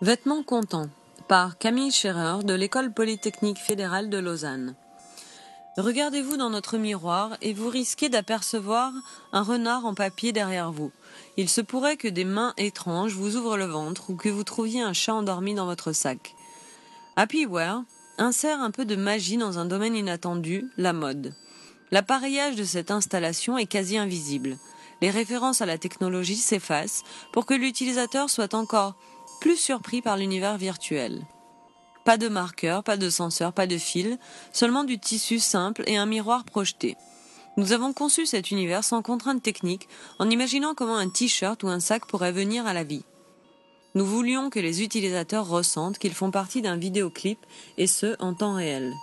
Vêtements contents par Camille Scherer de l'École polytechnique fédérale de Lausanne. Regardez-vous dans notre miroir et vous risquez d'apercevoir un renard en papier derrière vous. Il se pourrait que des mains étranges vous ouvrent le ventre ou que vous trouviez un chat endormi dans votre sac. Happyware insère un peu de magie dans un domaine inattendu, la mode. L'appareillage de cette installation est quasi invisible. Les références à la technologie s'effacent pour que l'utilisateur soit encore plus surpris par l'univers virtuel. Pas de marqueur, pas de senseur, pas de fil, seulement du tissu simple et un miroir projeté. Nous avons conçu cet univers sans contrainte technique en imaginant comment un t-shirt ou un sac pourrait venir à la vie. Nous voulions que les utilisateurs ressentent qu'ils font partie d'un vidéoclip et ce en temps réel.